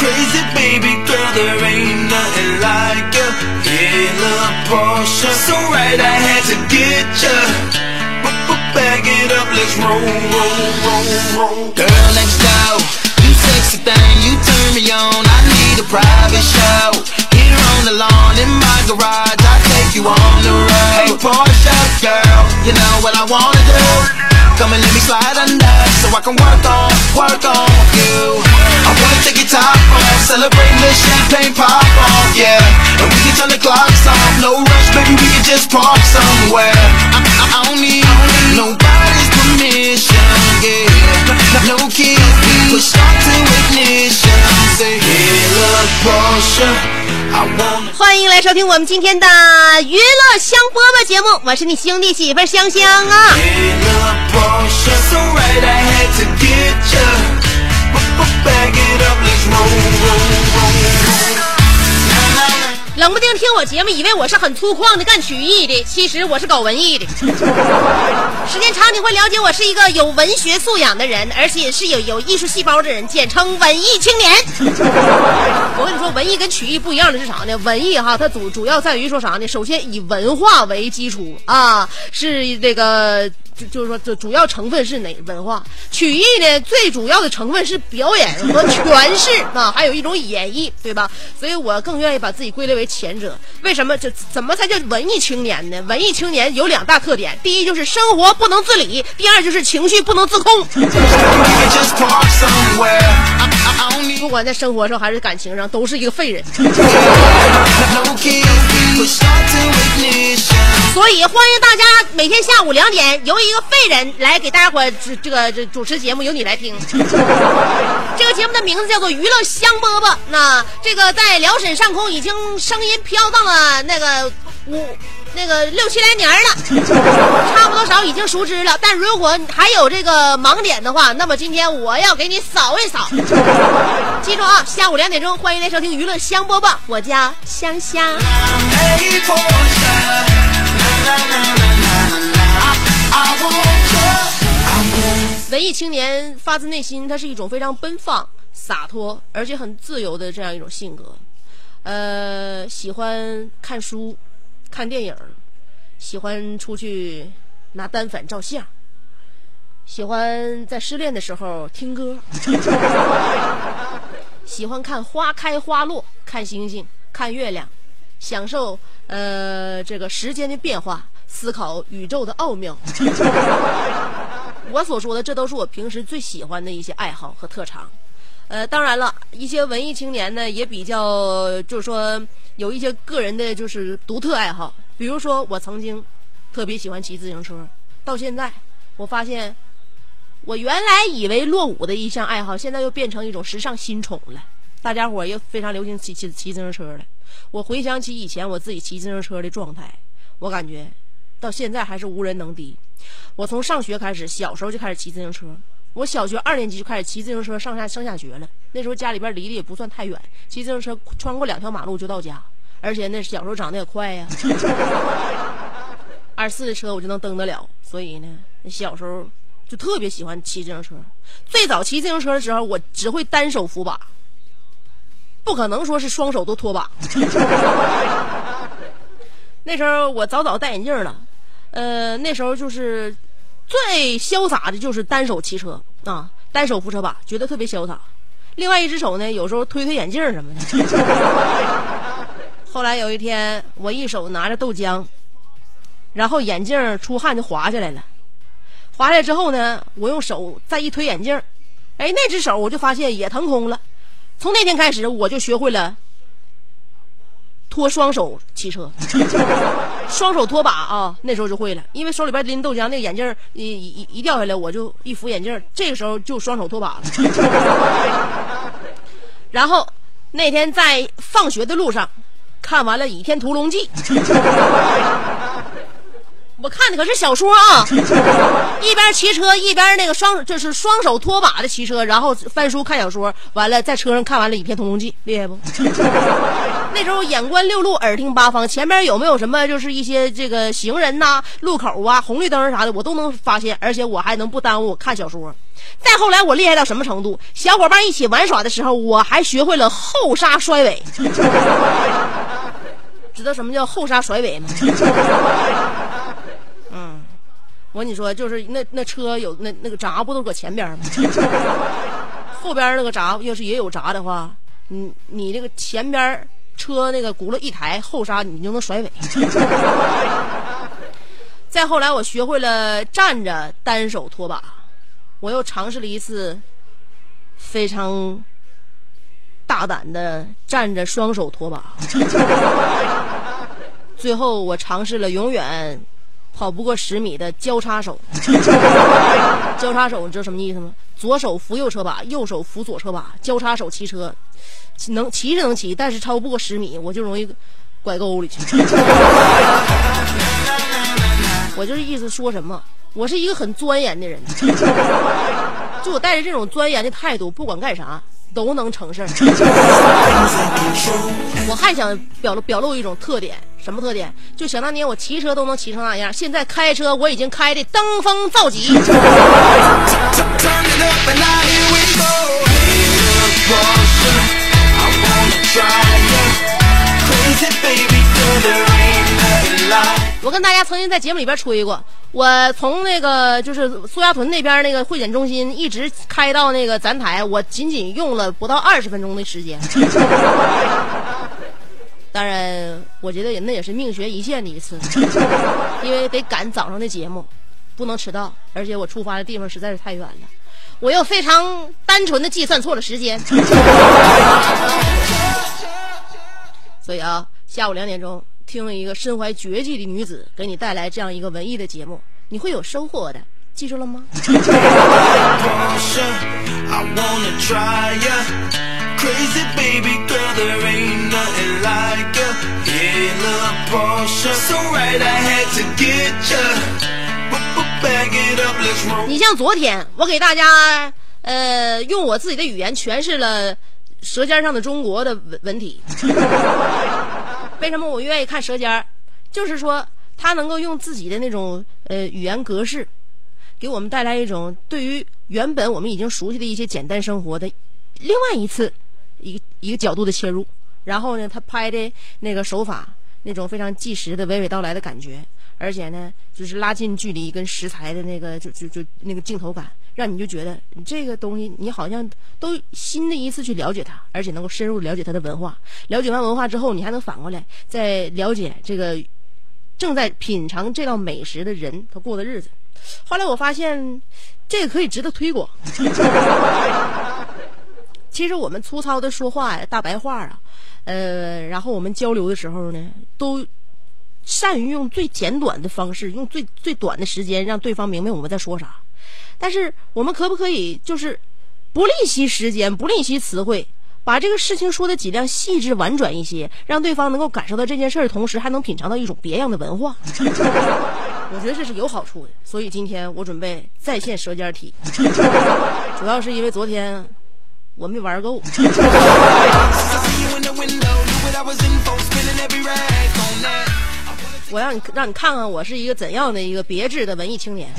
Crazy baby girl, there ain't nothing like ya. Hella Porsche, so right I had to get ya. Bag it up, let's roll, roll, roll, roll. Girl next door, you sexy thing, you turn me on. I need a private show. Here on the lawn in my garage, I take you on the road. Hey Porsche girl, you know what I wanna do. Come and let me slide under so I can work on, work on you. I wanna take your top off, celebrate the champagne pop off, yeah. And we can turn the clocks off, no rush, baby, we can just park somewhere. I, I, I don't need nobody's permission, yeah. No kids, push start to ignition. Say, hey, look, Porsche, I wanna. 欢迎来收听我们今天的娱乐香饽饽节目，我是你兄弟媳妇儿香香啊。冷不丁听我节目，以为我是很粗犷的干曲艺的，其实我是搞文艺的。时间长你会了解，我是一个有文学素养的人，而且是有有艺术细胞的人，简称文艺青年。我跟你说，文艺跟曲艺不一样的是啥呢？文艺哈，它主主要在于说啥呢？首先以文化为基础啊，是这个。就就是说，这主要成分是哪文化？曲艺呢，最主要的成分是表演和诠释啊，还有一种演绎，对吧？所以我更愿意把自己归类为前者。为什么？就怎么才叫文艺青年呢？文艺青年有两大特点：第一就是生活不能自理；第二就是情绪不能自控。不管在生活上还是感情上，都是一个废人。所以欢迎大家每天下午两点由一个废人来给大家伙主这个这主持节目，由你来听。这个节目的名字叫做《娱乐香饽饽》。那这个在辽沈上空已经声音飘荡了那个五。那个六七来年了，差不多少已经熟知了。但如果还有这个盲点的话，那么今天我要给你扫一扫。记住啊，下午两点钟，欢迎来收听《娱乐香饽饽》，我叫香香。文艺青年发自内心，他是一种非常奔放、洒脱，而且很自由的这样一种性格。呃，喜欢看书、看电影，喜欢出去拿单反照相，喜欢在失恋的时候听歌，喜欢看花开花落，看星星，看月亮，享受呃这个时间的变化，思考宇宙的奥妙。我所说的，这都是我平时最喜欢的一些爱好和特长。呃，当然了，一些文艺青年呢，也比较就是说有一些个人的就是独特爱好，比如说我曾经特别喜欢骑自行车，到现在我发现，我原来以为落伍的一项爱好，现在又变成一种时尚新宠了。大家伙儿也非常流行骑骑骑自行车了。我回想起以前我自己骑自行车的状态，我感觉到现在还是无人能敌。我从上学开始，小时候就开始骑自行车。我小学二年级就开始骑自行车上下上下学了。那时候家里边离得也不算太远，骑自行车穿过两条马路就到家。而且那小时候长得也快呀，二四的车我就能蹬得了。所以呢，小时候就特别喜欢骑自行车。最早骑自行车的时候，我只会单手扶把，不可能说是双手都拖把。那时候我早早戴眼镜了，呃，那时候就是最潇洒的就是单手骑车啊，单手扶车把，觉得特别潇洒。另外一只手呢，有时候推推眼镜什么的。后来有一天，我一手拿着豆浆，然后眼镜出汗就滑下来了，滑下来之后呢，我用手再一推眼镜，哎，那只手我就发现也腾空了。从那天开始，我就学会了拖双手骑车，双手拖把啊，那时候就会了。因为手里边拎豆浆，那个眼镜一一一掉下来，我就一扶眼镜，这个时候就双手拖把了。然后那天在放学的路上，看完了《倚天屠龙记》。我看的可是小说啊，一边骑车一边那个双就是双手拖把的骑车，然后翻书看小说，完了在车上看完了《倚天屠龙记》，厉害不？那时候眼观六路，耳听八方，前面有没有什么就是一些这个行人呐、路口啊、红绿灯啥的，我都能发现，而且我还能不耽误我看小说。再后来我厉害到什么程度？小伙伴一起玩耍的时候，我还学会了后刹甩尾。知道什么叫后刹甩尾吗？我跟你说，就是那那车有那那个闸不都搁前边吗？后边那个闸要是也有闸的话，你你那个前边车那个轱辘一抬，后刹你就能甩尾。再后来，我学会了站着单手拖把，我又尝试了一次非常大胆的站着双手拖把。最后，我尝试了永远。跑不过十米的交叉手，交叉手你知道什么意思吗？左手扶右车把，右手扶左车把，交叉手骑车，能骑是能骑，但是超不过十米，我就容易拐沟里去。我就是意思说什么，我是一个很钻研的人，就我带着这种钻研的态度，不管干啥都能成事儿。我还想表露表露一种特点。什么特点？就想当年我骑车都能骑成那样，现在开车我已经开的登峰造极。我跟大家曾经在节目里边吹过，我从那个就是苏家屯那边那个会检中心一直开到那个咱台，我仅仅用了不到二十分钟的时间。当然，我觉得也那也是命悬一线的一次，因为得赶早上的节目，不能迟到，而且我出发的地方实在是太远了，我又非常单纯的计算错了时间，所以啊，下午两点钟听一个身怀绝技的女子给你带来这样一个文艺的节目，你会有收获的，记住了吗？crazy baby girl, there ain't nothing like you. Little Porsche, so right I had to get you. 你像昨天，我给大家呃用我自己的语言诠释了《舌尖上的中国》的文文体。为什么我愿意看《舌尖》？就是说，他能够用自己的那种呃语言格式，给我们带来一种对于原本我们已经熟悉的一些简单生活的另外一次。一个一个角度的切入，然后呢，他拍的那个手法，那种非常纪实的娓娓道来的感觉，而且呢，就是拉近距离跟食材的那个就就就那个镜头感，让你就觉得你这个东西，你好像都新的一次去了解它，而且能够深入了解它的文化。了解完文化之后，你还能反过来再了解这个正在品尝这道美食的人他过的日子。后来我发现，这个可以值得推广。其实我们粗糙的说话呀，大白话啊，呃，然后我们交流的时候呢，都善于用最简短的方式，用最最短的时间让对方明白我们在说啥。但是我们可不可以就是不吝惜时间，不吝惜词汇，把这个事情说的尽量细致婉转一些，让对方能够感受到这件事儿的同时，还能品尝到一种别样的文化。我觉得这是有好处的。所以今天我准备再现舌尖题，主要是因为昨天。我没玩够。我让你让你看看我是一个怎样的一个别致的文艺青年。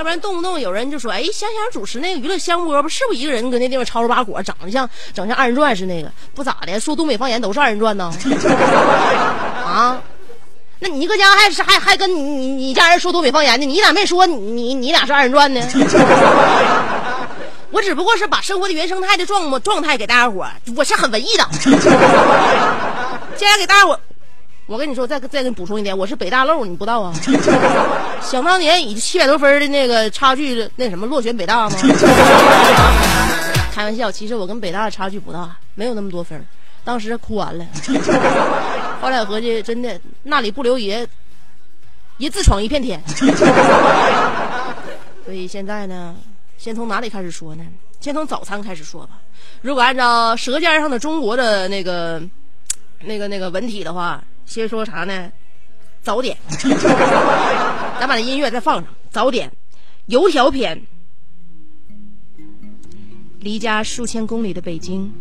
要不然动不动有人就说：“哎，香香主持那个娱乐香饽饽，是不是一个人搁那地方吵吵把火，长得像整像二人转似的那个？不咋的，说东北方言都是二人转呢。啊？那你搁家还是还还跟你你你家人说东北方言呢？你咋没说你你你俩是二人转呢？” 我只不过是把生活的原生态的状状态给大家伙我是很文艺的。接下来给大家伙我跟你说，再再给你补充一点，我是北大漏，你不知道啊？想当年以七百多分的那个差距，那什么落选北大吗？开玩笑，其实我跟北大的差距不大，没有那么多分当时哭完了。后来合计，真的那里不留爷，爷自闯一片天。所以现在呢，先从哪里开始说呢？先从早餐开始说吧。如果按照《舌尖上的中国》的那个、那个、那个文体的话，先说啥呢？早点。咱把那音乐再放上。早点，油条篇。离家数千公里的北京，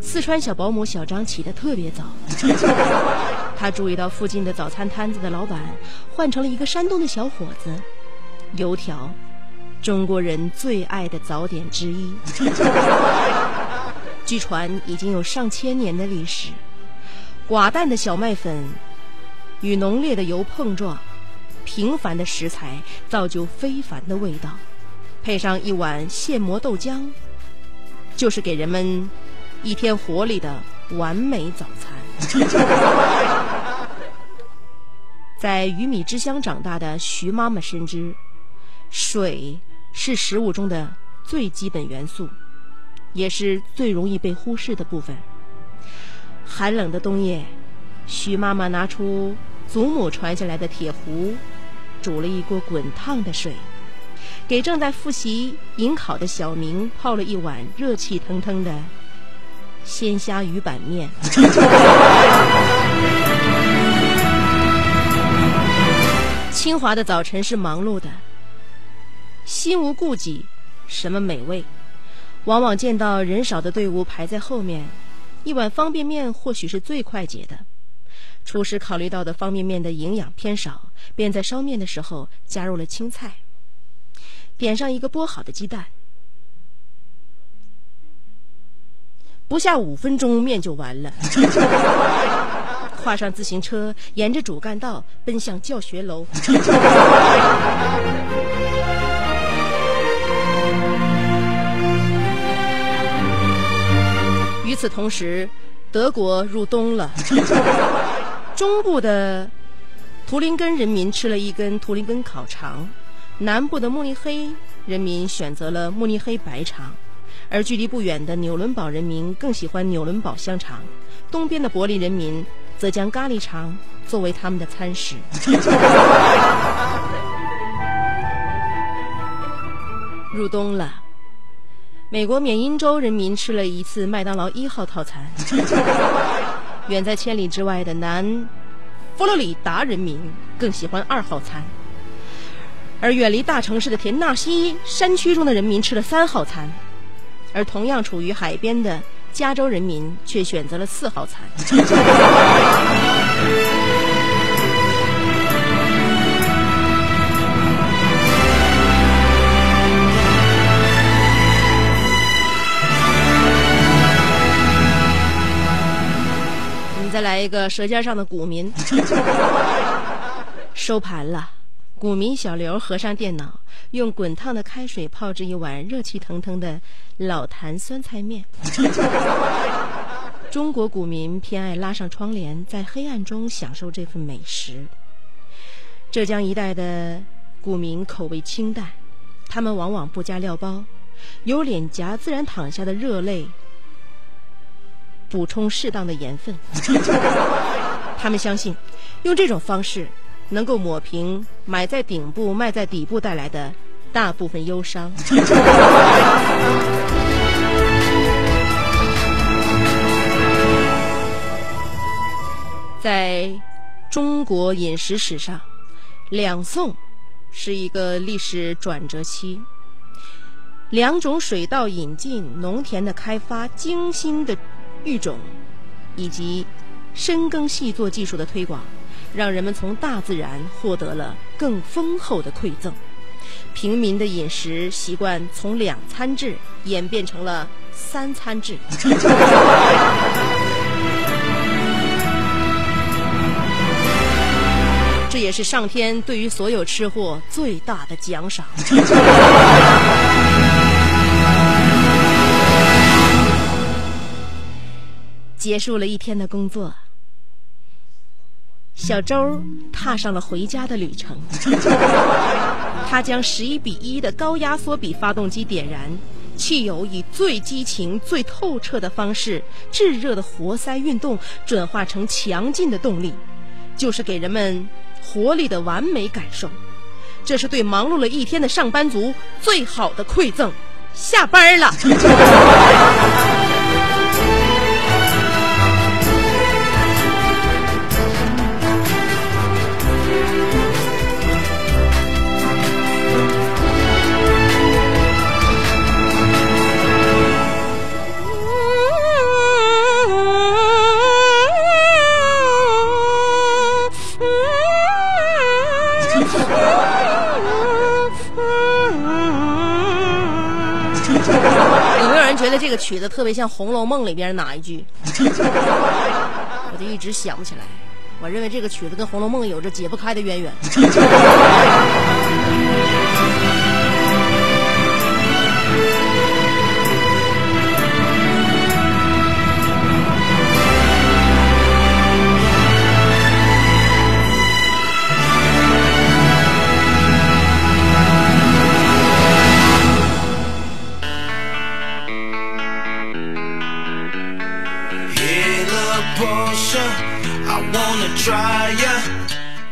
四川小保姆小张起得特别早。他注意到附近的早餐摊子的老板换成了一个山东的小伙子。油条，中国人最爱的早点之一。据传已经有上千年的历史。寡淡的小麦粉与浓烈的油碰撞，平凡的食材造就非凡的味道，配上一碗现磨豆浆，就是给人们一天活力的完美早餐。在鱼米之乡长大的徐妈妈深知，水是食物中的最基本元素，也是最容易被忽视的部分。寒冷的冬夜，徐妈妈拿出祖母传下来的铁壶，煮了一锅滚烫的水，给正在复习迎考的小明泡了一碗热气腾腾的鲜虾鱼板面。清华的早晨是忙碌的，心无顾忌，什么美味，往往见到人少的队伍排在后面。一碗方便面或许是最快捷的。厨师考虑到的方便面的营养偏少，便在烧面的时候加入了青菜，点上一个剥好的鸡蛋，不下五分钟面就完了。跨上自行车，沿着主干道奔向教学楼。与此同时，德国入冬了。中部的图林根人民吃了一根图林根烤肠，南部的慕尼黑人民选择了慕尼黑白肠，而距离不远的纽伦堡人民更喜欢纽伦堡香肠。东边的柏林人民则将咖喱肠作为他们的餐食。入冬了。美国缅因州人民吃了一次麦当劳一号套餐，远在千里之外的南佛罗里达人民更喜欢二号餐，而远离大城市的田纳西山区中的人民吃了三号餐，而同样处于海边的加州人民却选择了四号餐。一个舌尖上的股民，收盘了。股民小刘合上电脑，用滚烫的开水泡制一碗热气腾腾的老坛酸菜面。中国股民偏爱拉上窗帘，在黑暗中享受这份美食。浙江一带的股民口味清淡，他们往往不加料包，有脸颊自然淌下的热泪。补充适当的盐分，他们相信，用这种方式能够抹平买在顶部卖在底部带来的大部分忧伤。在中国饮食史上，两宋是一个历史转折期，两种水稻引进、农田的开发、精心的。育种，以及深耕细作技术的推广，让人们从大自然获得了更丰厚的馈赠。平民的饮食习惯从两餐制演变成了三餐制。这也是上天对于所有吃货最大的奖赏。结束了一天的工作，小周踏上了回家的旅程。他将十一比一的高压缩比发动机点燃，汽油以最激情、最透彻的方式，炙热的活塞运动转化成强劲的动力，就是给人们活力的完美感受。这是对忙碌了一天的上班族最好的馈赠。下班了。曲子特别像《红楼梦》里边哪一句？我就一直想不起来。我认为这个曲子跟《红楼梦》有着解不开的渊源。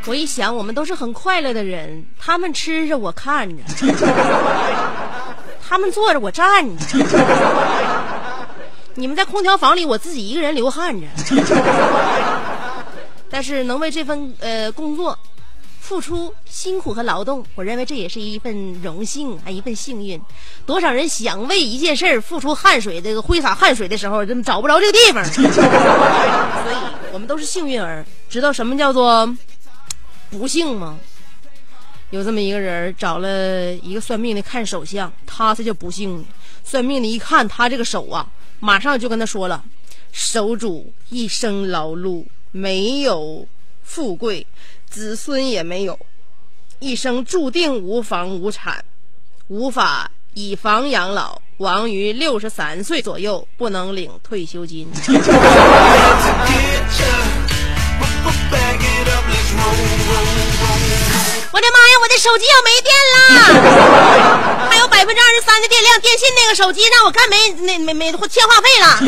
我一想，我们都是很快乐的人，他们吃着我看着，他们坐着我站着，你们在空调房里，我自己一个人流汗着。但是能为这份呃工作付出辛苦和劳动，我认为这也是一份荣幸，还一份幸运。多少人想为一件事儿付出汗水，这个挥洒汗水的时候，真找不着这个地方。所以我们都是幸运儿，知道什么叫做不幸吗？有这么一个人找了一个算命的看手相，他才叫不幸。算命的一看他这个手啊，马上就跟他说了：手主一生劳碌，没有富贵，子孙也没有，一生注定无房无产，无法以房养老，亡于六十三岁左右，不能领退休金。roll. 我的妈呀！那手机要没电了，还有百分之二十三的电量，电信那个手机让我看没那没没欠话费了。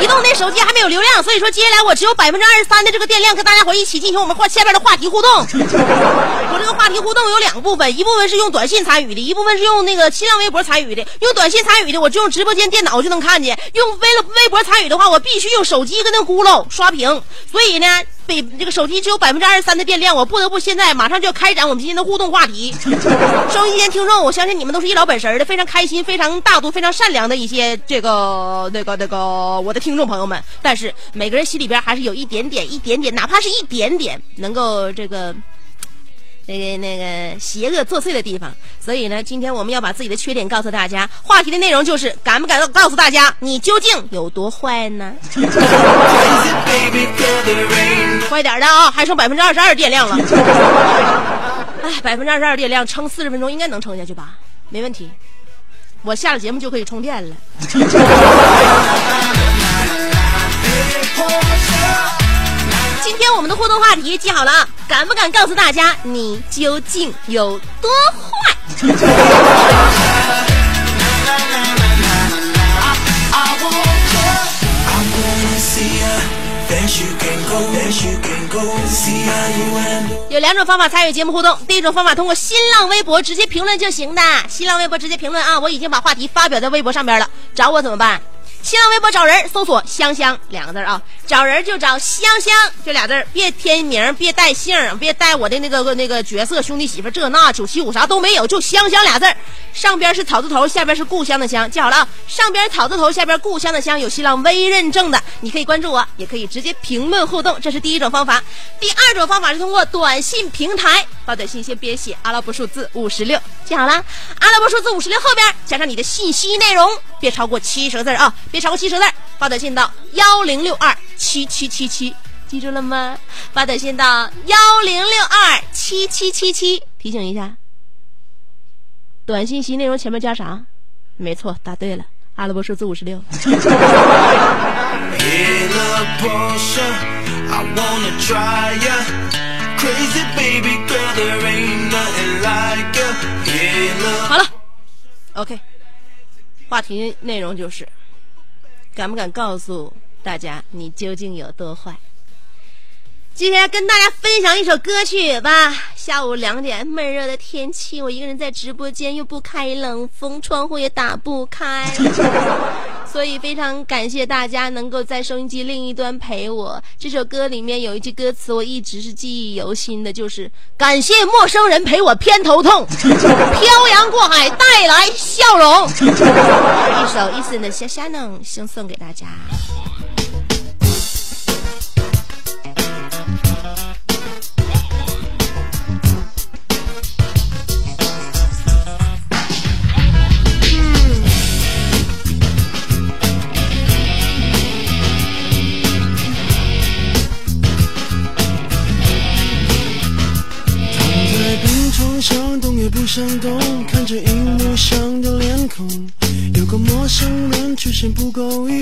移动那手机还没有流量，所以说接下来我只有百分之二十三的这个电量，跟大家伙一起进行我们话下边的话题互动。我这个话题互动有两部分，一部分是用短信参与的，一部分是用那个新浪微博参与的。用短信参与的，我就用直播间电脑就能看见；用微微博参与的话，我必须用手机跟那咕噜刷屏。所以呢。北这个手机只有百分之二十三的电量，我不得不现在马上就要开展我们今天的互动话题。收音机前听众，我相信你们都是一老本神的，非常开心、非常大度、非常善良的一些这个那个那个我的听众朋友们。但是每个人心里边还是有一点点、一点点，哪怕是一点点，能够这个。那个那个邪恶作祟的地方，所以呢，今天我们要把自己的缺点告诉大家。话题的内容就是敢不敢告诉大家你究竟有多坏呢快点的啊，还剩百分之二十二电量了。哎，百分之二十二电量撑四十分钟应该能撑下去吧？没问题，我下了节目就可以充电了。今天我们的互动话题记好了啊，敢不敢告诉大家你究竟有多坏？有两种方法参与节目互动，第一种方法通过新浪微博直接评论就行的，新浪微博直接评论啊，我已经把话题发表在微博上边了，找我怎么办？新浪微博找人搜索“香香”两个字啊，找人就找香香这俩字儿，别添名，别带姓，别带我的那个那个角色兄弟媳妇这那九七五啥都没有，就香香俩字儿，上边是草字头，下边是故乡的乡，记好了啊，上边草字头，下边故乡的乡，有新浪微认证的，你可以关注我，也可以直接评论互动，这是第一种方法。第二种方法是通过短信平台发短信，先别写阿拉伯数字五十六，记好了，阿拉伯数字五十六后边加上你的信息内容，别超过七十个字儿啊，别超过七十字，发短信到幺零六二七七七七，记住了吗？发短信到幺零六二七七七七，提醒一下。短信息内容前面加啥？没错，答对了，阿拉伯数字五十六。好了，OK，话题内容就是。敢不敢告诉大家你究竟有多坏？今天跟大家分享一首歌曲吧。下午两点，闷热的天气，我一个人在直播间，又不开冷风，窗户也打不开，所以非常感谢大家能够在收音机另一端陪我。这首歌里面有一句歌词，我一直是记忆犹新的，就是感谢陌生人陪我偏头痛，漂洋过海带来笑容。一首 Eason 的《虾虾呢》送送给大家。出现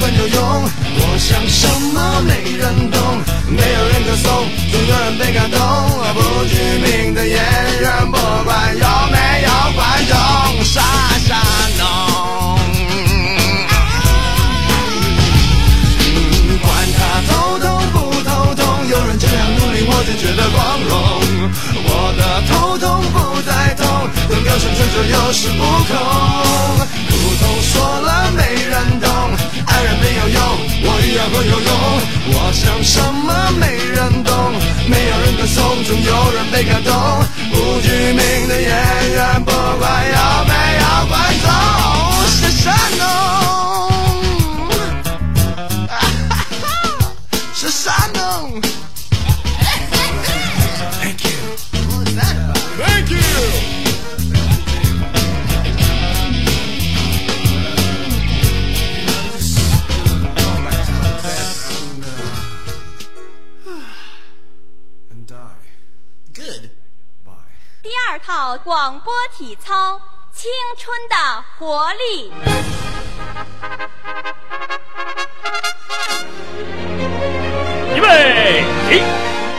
很有用。我想什么没人懂，没有人歌颂，总有人被感动。不具名的演员，不管有没有观众，傻傻弄。管他头痛不头痛，有人这样努力，我就觉得光荣。我的头痛不再痛，能够生存就有恃无恐。都说了没人懂，爱人没有用，我依然很有用。我想什么没人懂，没有人歌颂，总有人被感动。不具名的演员，不管有没有观众，是山东。广播体操《青春的活力》。预备起！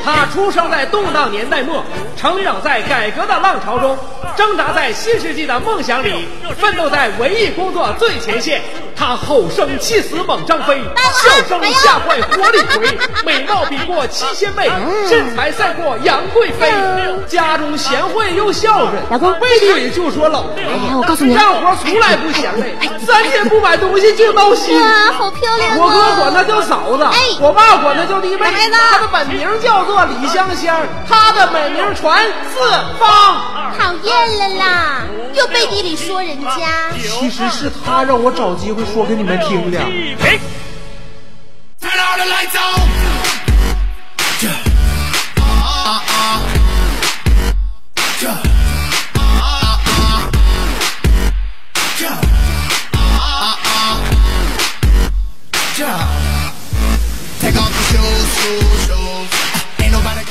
他出生在动荡年代末，成长在改革的浪潮中，挣扎在新世纪的梦想里，奋斗在文艺工作最前线。他吼声气死猛张飞，笑声吓坏活李逵，美貌比过七仙妹，身材赛过杨贵妃。家中贤惠又孝顺，老公背地里就说老婆。哎呀我告诉你干活从来不嫌累，三天不买东西就闹心。哇，好漂亮我哥啊！管她叫嫂子，哎我爸管她叫弟妹。她的本名叫做李香香，她的美名传四方。讨厌了啦，又背地里说人家。其实是他让我找机会说给你们听的。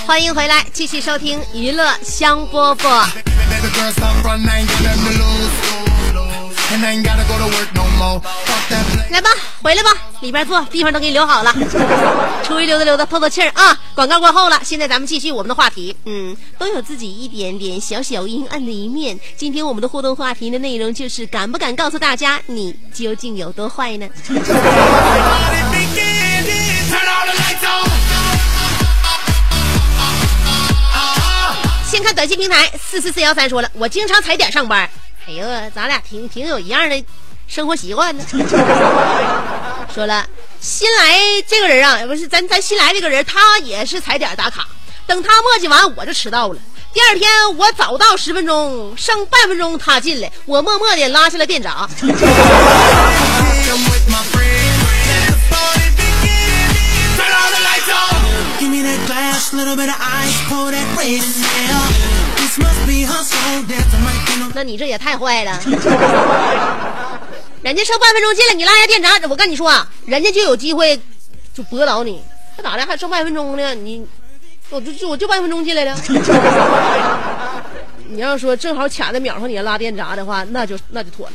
欢迎回来，继续收听娱乐香饽饽。来吧，回来吧，里边坐，地方都给你留好了。出去溜达溜达，透透气儿啊！广告过后了，现在咱们继续我们的话题。嗯，都有自己一点点小小阴暗的一面。今天我们的互动话题的内容就是敢不敢告诉大家你究竟有多坏呢. 先看短信平台四四四幺三说了，我经常踩点上班。哎呦，咱俩挺挺有一样的生活习惯呢。说了，新来这个人啊，不是咱咱新来这个人，他也是踩点打卡。等他磨叽完，我就迟到了。第二天我早到十分钟，剩半分钟他进来，我默默的拉下了电闸。那你这也太坏了。人家剩半分钟进来，你拉下电闸，我跟你说啊，人家就有机会就驳倒你。他咋的还剩半分钟呢？你我就就我就半分钟进来了。你要说正好卡在秒上，你要拉电闸的话，那就那就妥了。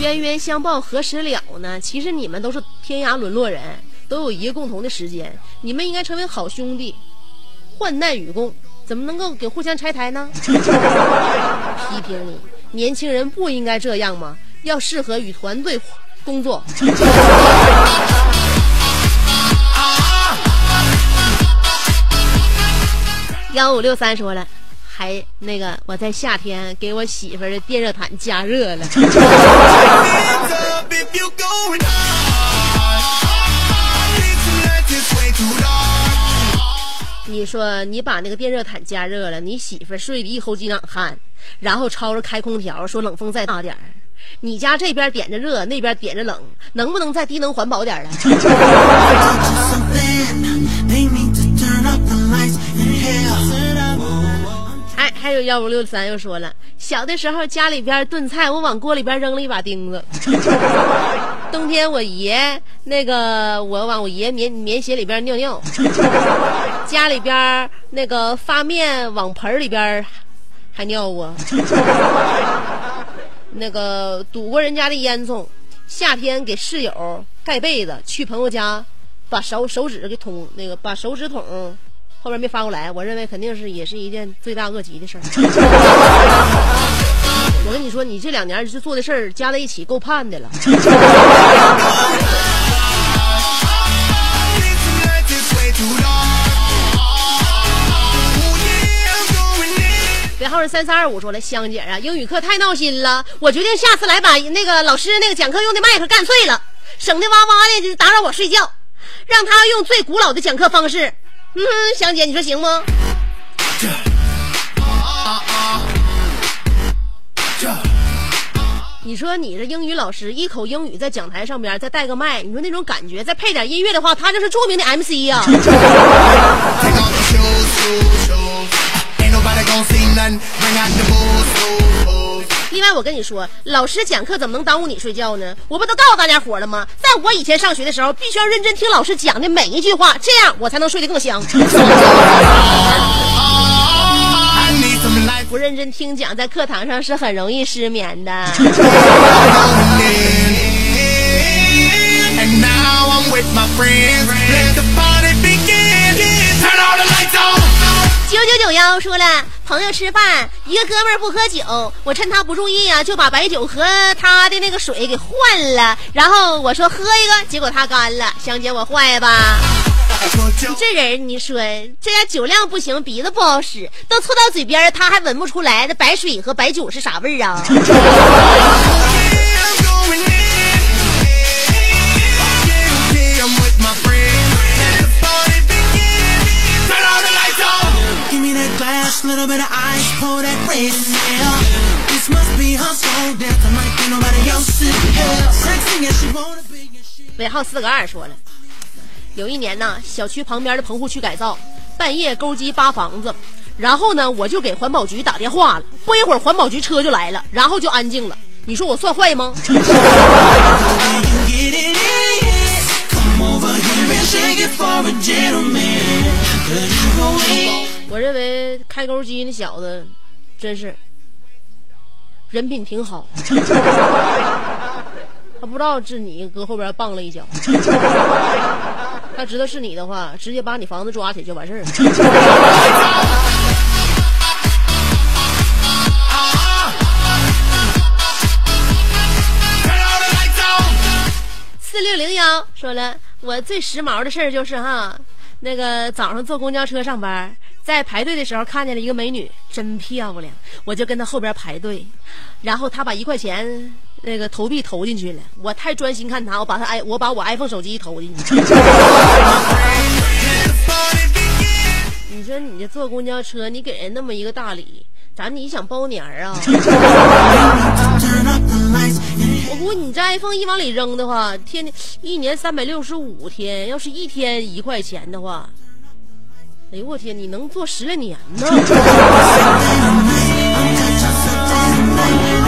冤冤相报何时了呢？其实你们都是天涯沦落人，都有一个共同的时间，你们应该成为好兄弟，患难与共，怎么能够给互相拆台呢？批评你，年轻人不应该这样吗？要适合与团队工作。幺五六三说了，还那个我在夏天给我媳妇儿的电热毯加热了。你说你把那个电热毯加热了，你媳妇睡的一口几淌汗，然后吵着开空调，说冷风再大点儿。你家这边点着热，那边点着冷，能不能再低能环保点儿 幺五六三又说了，小的时候家里边炖菜，我往锅里边扔了一把钉子。冬天我爷那个我往我爷棉棉鞋里边尿尿，家里边那个发面往盆里边还尿过。那个堵过人家的烟囱，夏天给室友盖被子，去朋友家把手手指给捅那个把手指捅后边没发过来，我认为肯定是也是一件罪大恶极的事儿。我跟你说，你这两年就做的事儿加在一起够判的了。Oh. 编号是三三二五说了，香姐啊，英语课太闹心了，我决定下次来把那个老师那个讲课用的麦克干碎了，省得哇哇的就打扰我睡觉，让他用最古老的讲课方式。嗯，香姐，你说行吗？你说你这英语老师一口英语在讲台上边再带个麦，你说那种感觉，再配点音乐的话，他就是著名的 MC 呀、我跟你说，老师讲课怎么能耽误你睡觉呢？我不都告诉大家伙了吗？在我以前上学的时候，必须要认真听老师讲的每一句话，这样我才能睡得更香。不认真听讲，在课堂上是很容易失眠的。九九九幺说了，朋友吃饭，一个哥们儿不喝酒，我趁他不注意啊，就把白酒和他的那个水给换了。然后我说喝一个，结果他干了，香姐我坏吧？你 这人，你说这家酒量不行，鼻子不好使，都凑到嘴边，他还闻不出来那白水和白酒是啥味儿啊？little bit of ice, pour that crazy yeah. This must be her soul dance tonight. Ain't nobody else in here. Sexy as she wanna be. and she 尾号四个二说了，有一年呢，小区旁边的棚户区改造，半夜勾机扒房子，然后呢，我就给环保局打电话了，不一会儿环保局车就来了，然后就安静了。你说我算坏吗？我认为开钩机那小子，真是人品挺好。他不知道是你搁后边棒了一脚，他知道是你的话，直接把你房子抓起就完事儿。四六零幺说了，我最时髦的事儿就是哈，那个早上坐公交车上班，在排队的时候看见了一个美女，真漂亮，我就跟她后边排队，然后她把一块钱那个投币投进去了，我太专心看她，我把她 i 我把我 iPhone 手机投进去。你说你这坐公交车，你给人那么一个大礼，咱你想包年儿啊？我估计你这 iPhone 一往里扔的话，天天一年三百六十五天，要是一天一块钱的话，哎呦我天，你能做十来年呢？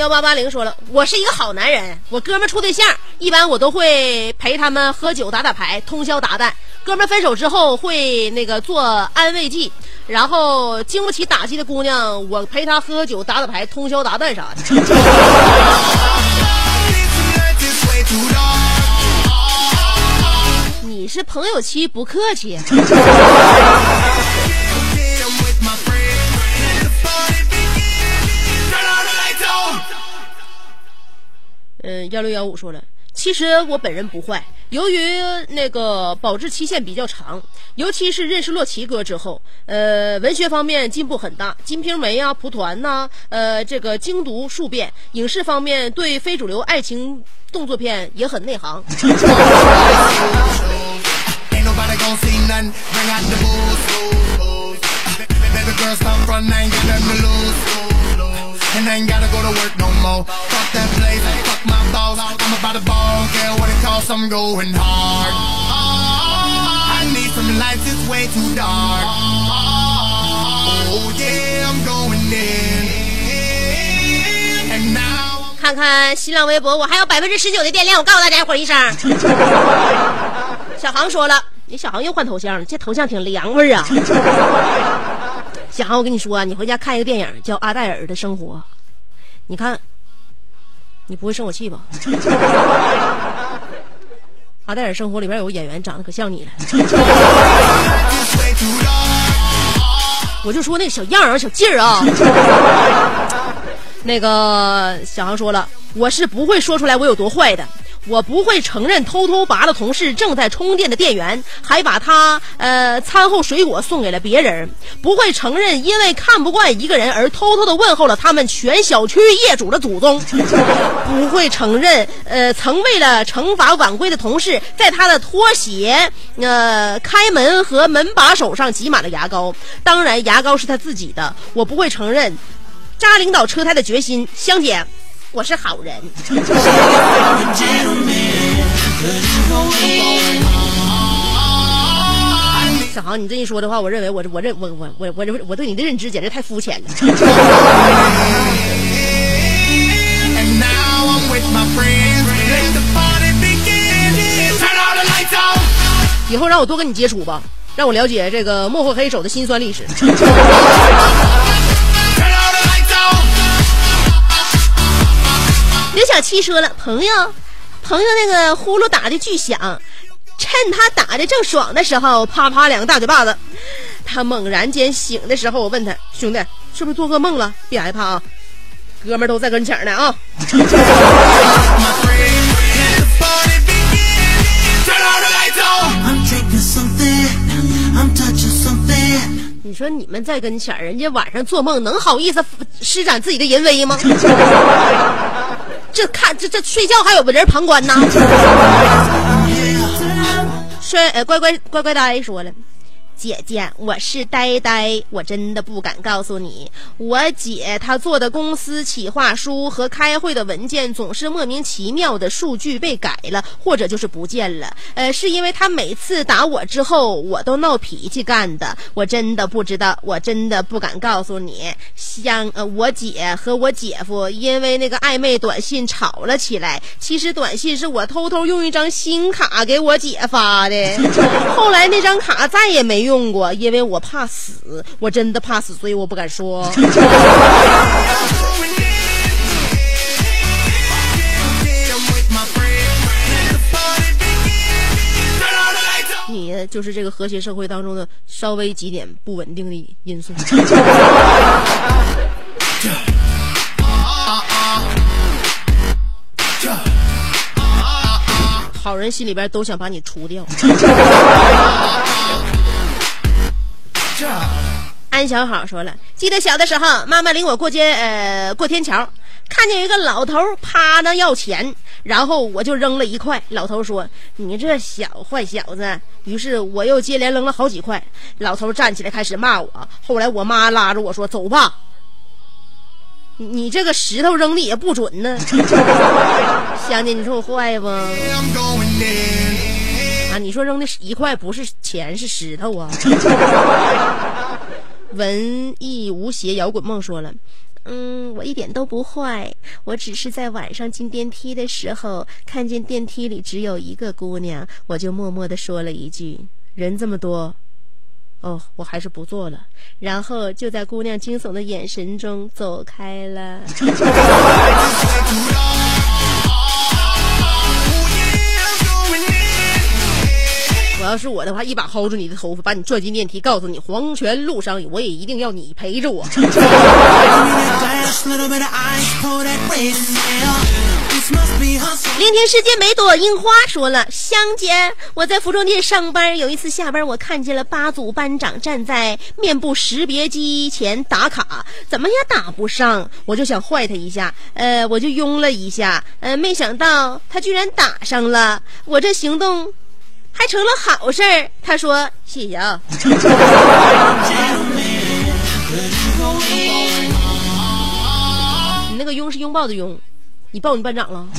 幺八八零说了，我是一个好男人，我哥们处对象，一般我都会陪他们喝酒打打牌，通宵达旦。哥们分手之后会那个做安慰剂，然后经不起打击的姑娘，我陪她喝酒打打牌，通宵达旦啥的。你是朋友妻不客气。幺六幺五说了，其实我本人不坏，由于那个保质期限比较长，尤其是认识洛奇哥之后，呃，文学方面进步很大，《金瓶梅》啊，《蒲团》呐，呃，这个精读数遍；影视方面对非主流爱情动作片也很内行。And I ain't gotta go to work no more. Fuck that place, fuck my boss. I'm about to ball, care what it costs, I'm going hard. I need some lights, it's way too dark. Oh yeah, I'm going in. And now. 看看新浪微博，我还有百分之十九的电量，我告诉大家伙儿一声。小航说了，你小航又换头像了，这头像挺凉快儿啊。小航，我跟你说啊，你回家看一个电影叫《阿黛尔的生活》，你看，你不会生我气吧？阿黛尔生活里边有个演员长得可像你了，我就说那个小样儿，小劲儿啊。那个小航说了，我是不会说出来我有多坏的，我不会承认偷偷拔了同事正在充电的电源，还把他呃餐后水果送给了别人，不会承认因为看不惯一个人而偷偷的问候了他们全小区业主的祖宗，不会承认呃曾为了惩罚晚归的同事，在他的拖鞋呃开门和门把手上挤满了牙膏，当然牙膏是他自己的，我不会承认。扎领导车胎的决心，香姐，我是好人。小航你这一说的话我认为我我认我我我我我对你的认知简直太肤浅了。以后让我多跟你接触吧让我了解这个幕后黑手的心酸历史。刘小七说了，朋友，朋友那个呼噜打的巨响，趁他打的正爽的时候，啪啪两个大嘴巴子。他猛然间醒的时候，我问他兄弟是不是做噩梦了？别害怕啊，哥们都在跟前呢啊。你说你们在跟前，人家晚上做梦能好意思施展自己的淫威吗？这看这这睡觉还有个人旁观呢。帅呃乖乖乖乖呆说了。姐姐，我是呆呆，我真的不敢告诉你，我姐她做的公司企划书和开会的文件总是莫名其妙的数据被改了，或者就是不见了。呃，是因为她每次打我之后，我都闹脾气干的。我真的不知道，我真的不敢告诉你。像呃，我姐和我姐夫因为那个暧昧短信吵了起来，其实短信是我偷偷用一张新卡给我姐发的，后来那张卡再也没用用过因为我怕死我真的怕死所以我不敢说。你就是这个和谐社会当中的稍微几点不稳定的因素。好人心里边都想把你除掉。安小好说了，记得小的时候，妈妈领我过街，呃，过天桥，看见一个老头趴那要钱，然后我就扔了一块。老头说：“你这小坏小子。”于是我又接连扔了好几块。老头站起来开始骂我。后来我妈拉着我说：“走吧。”你这个石头扔的也不准呢，香姐，你说我坏不？啊，你说扔的一块不是钱是石头啊？文艺无邪摇滚梦说了。嗯，我一点都不坏，我只是在晚上进电梯的时候，看见电梯里只有一个姑娘，我就默默的说了一句：“人这么多，哦，我还是不做了。”然后就在姑娘惊悚的眼神中走开了。要是我的话，一把薅住你的头发，把你拽进电梯，告诉你黄泉路上我也一定要你陪着我。聆听世界每朵樱花说了，香姐，我在服装店上班，有一次下班，我看见了八组班长站在面部识别机前打卡，怎么也打不上，我就想坏他一下，呃，我就拥了一下，呃，没想到他居然打上了，我这行动还成了好事儿。他说谢谢啊。你那个拥是拥抱的拥，你抱你班长了？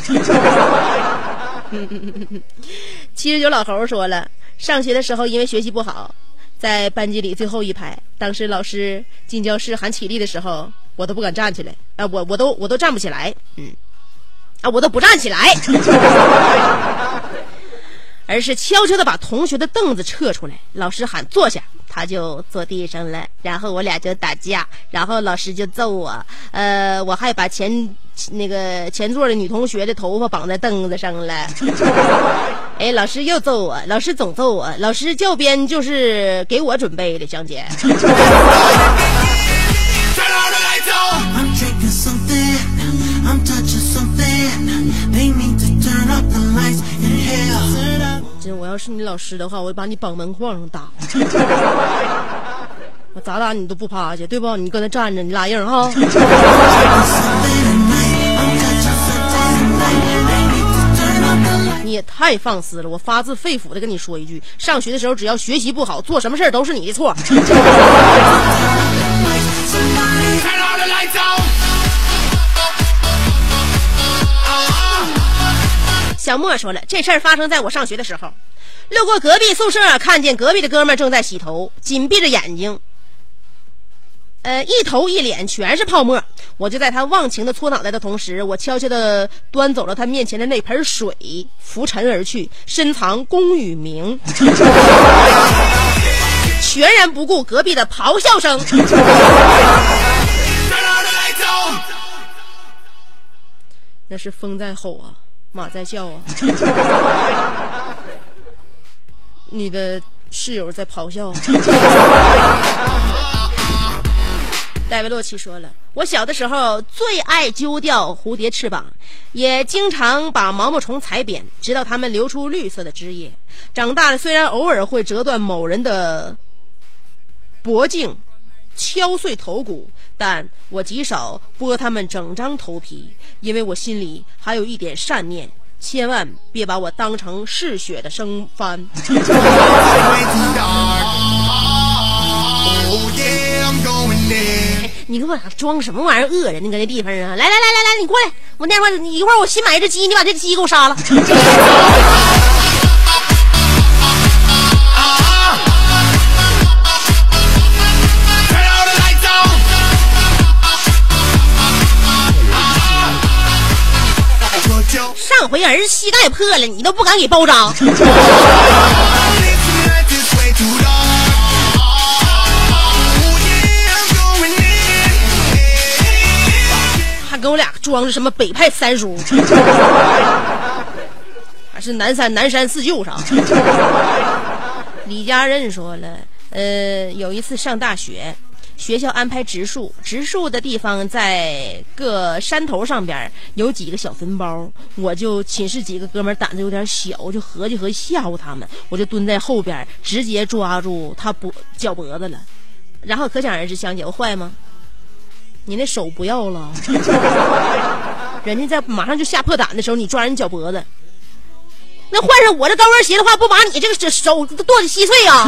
七十九老猴说了，上学的时候因为学习不好，在班级里最后一排。当时老师进教室喊起立的时候，我都不敢站起来，啊、我我都我都站不起来，嗯，啊，我都不站起来，而是悄悄的把同学的凳子撤出来。老师喊坐下，他就坐地上了，然后我俩就打架，然后老师就揍我，呃，我还把前那个前座的女同学的头发绑在凳子上了。哎，老师又揍我，老师总揍我，老师教鞭就是给我准备的，香姐。要是你老师的话，我就把你绑门框上打。我咋打你都不趴下，对不？你搁那站着，你拉硬哈。你也太放肆了！我发自肺腑的跟你说一句，上学的时候只要学习不好，做什么事都是你的错。小莫说了，这事儿发生在我上学的时候，路过隔壁宿舍，看见隔壁的哥们正在洗头，紧闭着眼睛，呃，一头一脸全是泡沫。我就在他忘情的搓脑袋的同时，我悄悄的端走了他面前的那盆水，浮尘而去，深藏功与名。全然不顾隔壁的咆哮声。那是风在吼啊，马在叫啊。你的室友在咆哮。戴维洛奇说了，我小的时候最爱揪掉蝴蝶翅膀，也经常把毛毛虫踩扁，直到它们流出绿色的汁液。长大了，虽然偶尔会折断某人的脖颈，敲碎头骨，但我极少剥他们整张头皮，因为我心里还有一点善念。千万别把我当成嗜血的生番。Oh. 你给我俩装什么玩意儿恶人呢？搁那地方啊！来来来来来，你过来，我那会儿你一会儿我新买一只鸡，你把这个鸡给我杀了。回儿子膝盖破了，你都不敢给包扎。Oh. 还跟我俩装着什么北派三叔，还是南山南山四舅啥？李家任说了，呃，有一次上大学，学校安排植树，植树的地方在各山头上边有几个小坟包，我就寝室几个哥们胆子有点小，我就合计合计吓唬他们，我就蹲在后边，直接抓住他脖脚脖子了，然后可想而知，香姐我坏吗？你那手不要了，人家在马上就吓破胆的时候，你抓人脚脖子，那换上我这高跟鞋的话，不把你这个手手剁的稀碎啊！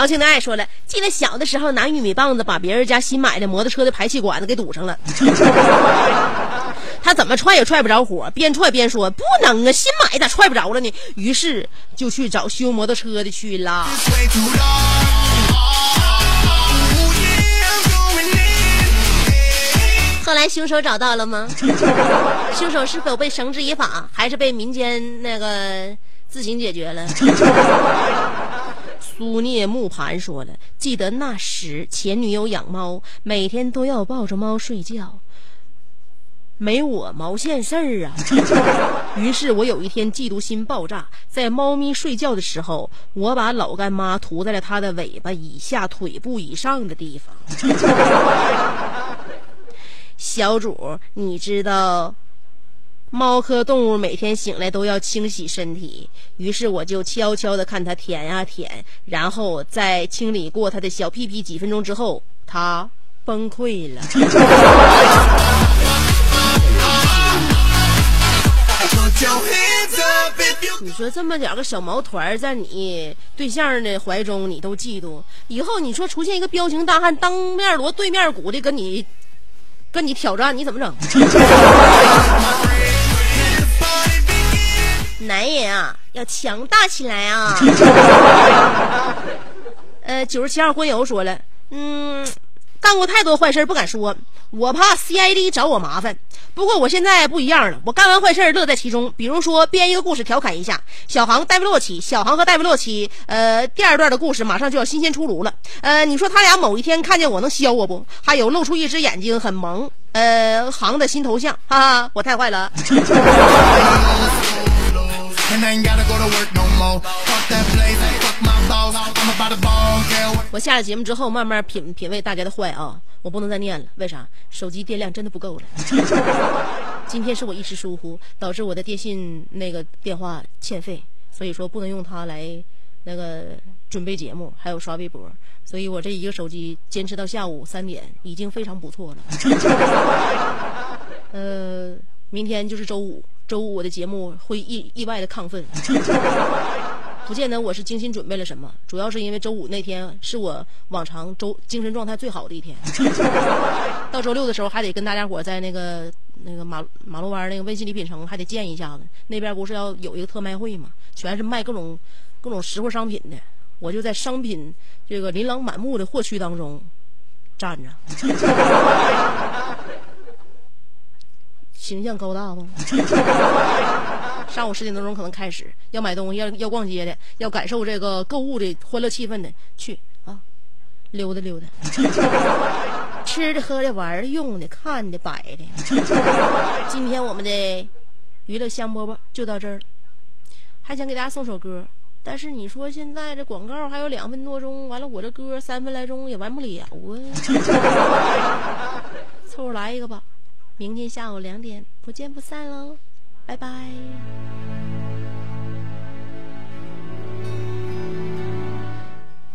矫情的爱说了，记得小的时候拿玉米棒子把别人家新买的摩托车的排气管子给堵上了，他怎么踹也踹不着火，边踹边说不能啊，新买咋踹不着了呢？于是就去找修摩托车的去了。Oh. 后来凶手找到了吗？凶手是否被绳之以法，还是被民间那个自行解决了？苏聂木盘说了，记得那时前女友养猫，每天都要抱着猫睡觉，没我毛线事儿啊。于是我有一天嫉妒心爆炸，在猫咪睡觉的时候，我把老干妈涂在了它的尾巴以下腿部以上的地方。小主，你知道猫科动物每天醒来都要清洗身体，于是我就悄悄地看它舔呀舔，然后在清理过它的小屁屁几分钟之后，它崩溃了。你说这么点个小毛团儿在你对象的怀中，你都嫉妒，以后你说出现一个彪形大汉当面锣对面鼓的跟你跟你挑战，你怎么整？男人啊，要强大起来啊！呃，九十七号荤油说了，嗯，干过太多坏事不敢说，我怕 CID 找我麻烦。不过我现在不一样了，我干完坏事乐在其中。比如说编一个故事调侃一下小航、戴维洛奇，小航和戴维洛奇，呃，第二段的故事马上就要新鲜出炉了。呃，你说他俩某一天看见我能削我不？还有露出一只眼睛很萌，呃，航的新头像，哈哈，我太坏了。我下了节目之后，慢慢品品味大家的坏啊，我不能再念了。为啥？手机电量真的不够了。今天是我一时疏忽，导致我的电信那个电话欠费，所以说不能用它来那个准备节目，还有刷微博。所以我这一个手机坚持到下午三点，已经非常不错了。呃，明天就是周五，周五我的节目会意意外的亢奋。不见得我是精心准备了什么，主要是因为周五那天是我往常周精神状态最好的一天。到周六的时候还得跟大家伙在那个那个马马路湾那个温馨礼品城还得见一下子，那边不是要有一个特卖会嘛，全是卖各种各种实惠商品的。我就在商品这个琳琅满目的货区当中站着，形象高大不？上午十点多钟可能开始要买东西，要要逛街的，要感受这个购物的欢乐气氛的，去啊，溜达溜达，吃的、喝的、玩的、用的、看的、摆的。今天我们的娱乐香饽饽就到这儿了，还想给大家送首歌，但是你说现在这广告还有两分多钟，完了我这歌三分来钟也完不了啊，凑合来一个吧。明天下午两点不见不散喽，拜拜。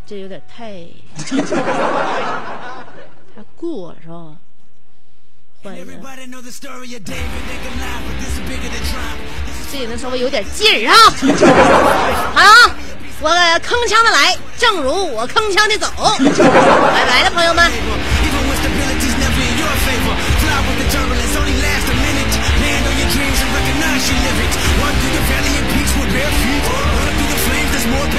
这有点太太过了是吧？这也能稍微有点劲儿啊！啊，我铿锵的来，正如我铿锵的走。拜拜了，朋友们。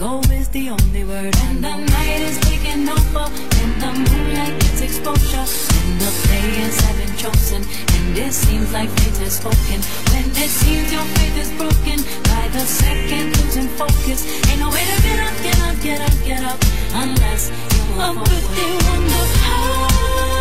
go is the only word. And the night is taking over, and the moonlight gets exposure. And the players have been chosen, and it seems like fate has spoken. When it seems your faith is broken, by the second losing focus. Ain't no way to get up, get up, get up, get up, unless you are a birthday wonder.